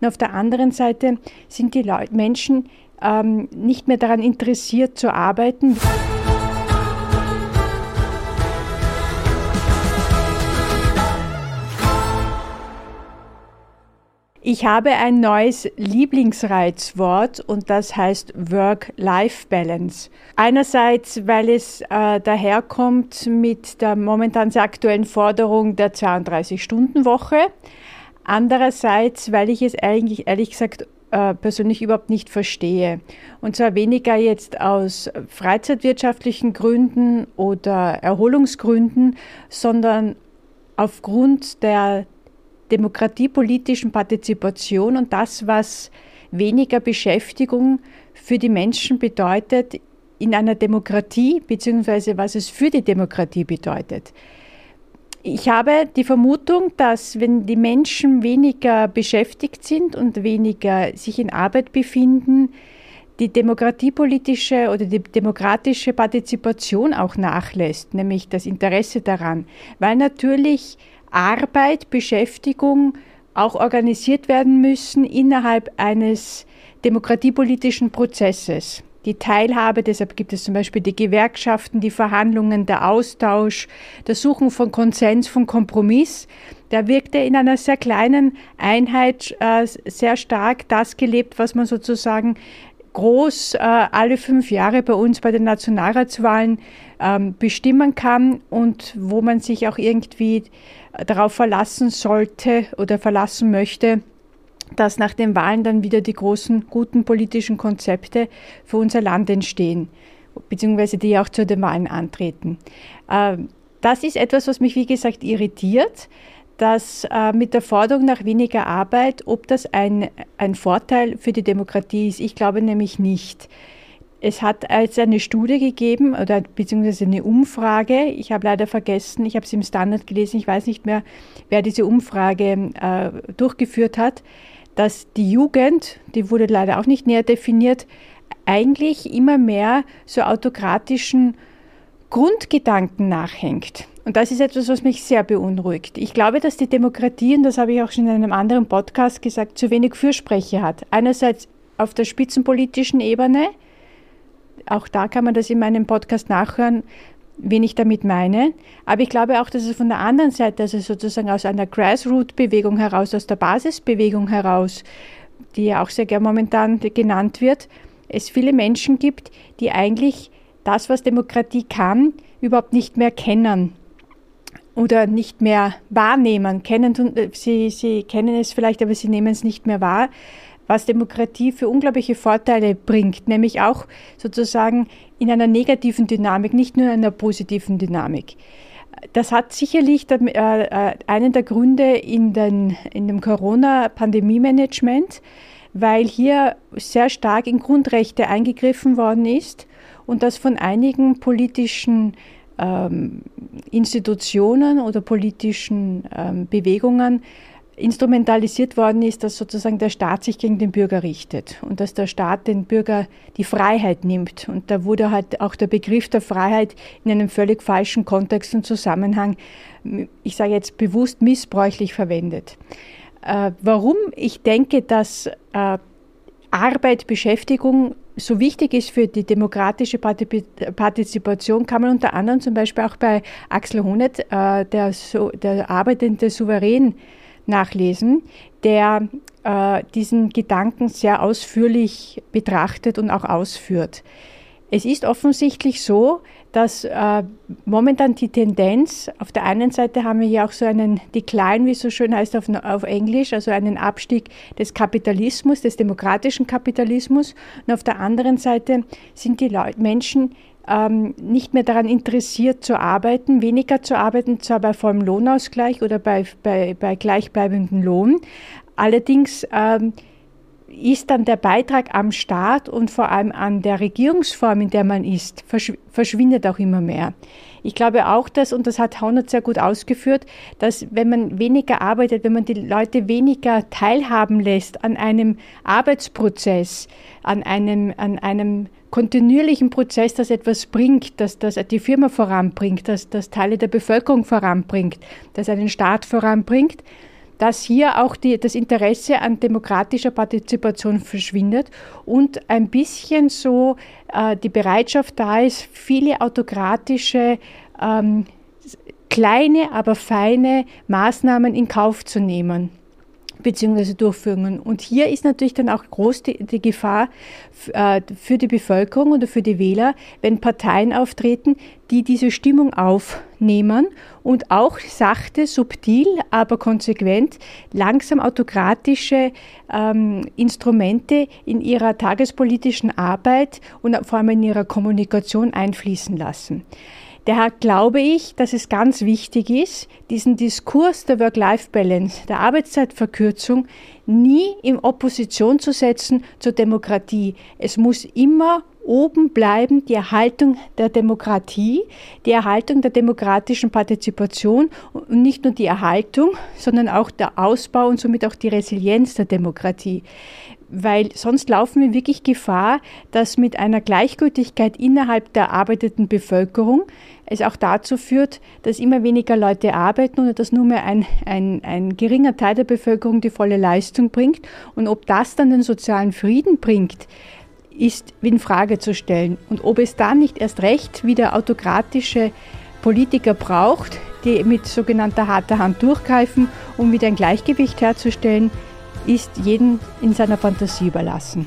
Und auf der anderen Seite sind die Leute, Menschen ähm, nicht mehr daran interessiert zu arbeiten. Ich habe ein neues Lieblingsreizwort und das heißt Work-Life-Balance. Einerseits, weil es äh, daherkommt mit der momentan sehr aktuellen Forderung der 32-Stunden-Woche. Andererseits, weil ich es eigentlich ehrlich gesagt äh, persönlich überhaupt nicht verstehe. Und zwar weniger jetzt aus freizeitwirtschaftlichen Gründen oder Erholungsgründen, sondern aufgrund der demokratiepolitischen Partizipation und das, was weniger Beschäftigung für die Menschen bedeutet in einer Demokratie, beziehungsweise was es für die Demokratie bedeutet. Ich habe die Vermutung, dass wenn die Menschen weniger beschäftigt sind und weniger sich in Arbeit befinden, die demokratiepolitische oder die demokratische Partizipation auch nachlässt, nämlich das Interesse daran, weil natürlich Arbeit, Beschäftigung auch organisiert werden müssen innerhalb eines demokratiepolitischen Prozesses. Die Teilhabe, deshalb gibt es zum Beispiel die Gewerkschaften, die Verhandlungen, der Austausch, das Suchen von Konsens, von Kompromiss. Da wirkt er in einer sehr kleinen Einheit äh, sehr stark das gelebt, was man sozusagen groß äh, alle fünf Jahre bei uns bei den Nationalratswahlen ähm, bestimmen kann und wo man sich auch irgendwie darauf verlassen sollte oder verlassen möchte, dass nach den Wahlen dann wieder die großen, guten politischen Konzepte für unser Land entstehen, beziehungsweise die auch zu den Wahlen antreten. Ähm, das ist etwas, was mich, wie gesagt, irritiert, dass äh, mit der Forderung nach weniger Arbeit, ob das ein, ein Vorteil für die Demokratie ist. Ich glaube nämlich nicht. Es hat als eine Studie gegeben oder beziehungsweise eine Umfrage. Ich habe leider vergessen, ich habe es im Standard gelesen, ich weiß nicht mehr, wer diese Umfrage äh, durchgeführt hat, dass die Jugend, die wurde leider auch nicht näher definiert, eigentlich immer mehr so autokratischen Grundgedanken nachhängt. Und das ist etwas, was mich sehr beunruhigt. Ich glaube, dass die Demokratie, und das habe ich auch schon in einem anderen Podcast gesagt, zu wenig Fürsprecher hat. Einerseits auf der spitzenpolitischen Ebene, auch da kann man das in meinem Podcast nachhören, wen ich damit meine. Aber ich glaube auch, dass es von der anderen Seite, also sozusagen aus einer Grassroot-Bewegung heraus, aus der Basisbewegung heraus, die ja auch sehr gern momentan genannt wird, es viele Menschen gibt, die eigentlich das, was Demokratie kann, überhaupt nicht mehr kennen oder nicht mehr wahrnehmen. Kennen, äh, sie, sie kennen es vielleicht, aber sie nehmen es nicht mehr wahr, was Demokratie für unglaubliche Vorteile bringt, nämlich auch sozusagen in einer negativen Dynamik, nicht nur in einer positiven Dynamik. Das hat sicherlich äh, äh, einen der Gründe in, den, in dem Corona-Pandemie-Management, weil hier sehr stark in Grundrechte eingegriffen worden ist und das von einigen politischen ähm, Institutionen oder politischen ähm, Bewegungen instrumentalisiert worden ist, dass sozusagen der Staat sich gegen den Bürger richtet und dass der Staat den Bürger die Freiheit nimmt. Und da wurde halt auch der Begriff der Freiheit in einem völlig falschen Kontext und Zusammenhang, ich sage jetzt bewusst missbräuchlich verwendet. Äh, warum ich denke, dass äh, Arbeit, Beschäftigung so wichtig ist für die demokratische Partizipation, kann man unter anderem zum Beispiel auch bei Axel Honneth, äh, der, so, der arbeitende Souverän, nachlesen, der äh, diesen Gedanken sehr ausführlich betrachtet und auch ausführt. Es ist offensichtlich so, dass äh, momentan die Tendenz, auf der einen Seite haben wir ja auch so einen Decline, wie es so schön heißt auf, auf Englisch, also einen Abstieg des Kapitalismus, des demokratischen Kapitalismus. Und auf der anderen Seite sind die Leute, Menschen ähm, nicht mehr daran interessiert zu arbeiten, weniger zu arbeiten, zwar bei vollem Lohnausgleich oder bei, bei, bei gleichbleibendem Lohn. Allerdings ähm, ist dann der Beitrag am Staat und vor allem an der Regierungsform, in der man ist, verschw verschwindet auch immer mehr. Ich glaube auch, dass, und das hat Haunert sehr gut ausgeführt, dass wenn man weniger arbeitet, wenn man die Leute weniger teilhaben lässt an einem Arbeitsprozess, an einem, an einem kontinuierlichen Prozess, das etwas bringt, dass das die Firma voranbringt, dass das Teile der Bevölkerung voranbringt, das einen Staat voranbringt, dass hier auch die, das Interesse an demokratischer Partizipation verschwindet und ein bisschen so äh, die Bereitschaft da ist, viele autokratische ähm, kleine, aber feine Maßnahmen in Kauf zu nehmen beziehungsweise Durchführungen. Und hier ist natürlich dann auch groß die, die Gefahr äh, für die Bevölkerung oder für die Wähler, wenn Parteien auftreten, die diese Stimmung aufnehmen und auch sachte, subtil, aber konsequent langsam autokratische ähm, Instrumente in ihrer tagespolitischen Arbeit und vor allem in ihrer Kommunikation einfließen lassen. Daher glaube ich, dass es ganz wichtig ist, diesen Diskurs der Work-Life-Balance, der Arbeitszeitverkürzung, nie in Opposition zu setzen zur Demokratie. Es muss immer oben bleiben die Erhaltung der Demokratie, die Erhaltung der demokratischen Partizipation und nicht nur die Erhaltung, sondern auch der Ausbau und somit auch die Resilienz der Demokratie weil sonst laufen wir wirklich Gefahr, dass mit einer Gleichgültigkeit innerhalb der arbeitenden Bevölkerung es auch dazu führt, dass immer weniger Leute arbeiten und dass nur mehr ein, ein, ein geringer Teil der Bevölkerung die volle Leistung bringt. Und ob das dann den sozialen Frieden bringt, ist in Frage zu stellen. Und ob es dann nicht erst recht wieder autokratische Politiker braucht, die mit sogenannter harter Hand durchgreifen, um wieder ein Gleichgewicht herzustellen, ist jedem in seiner Fantasie überlassen.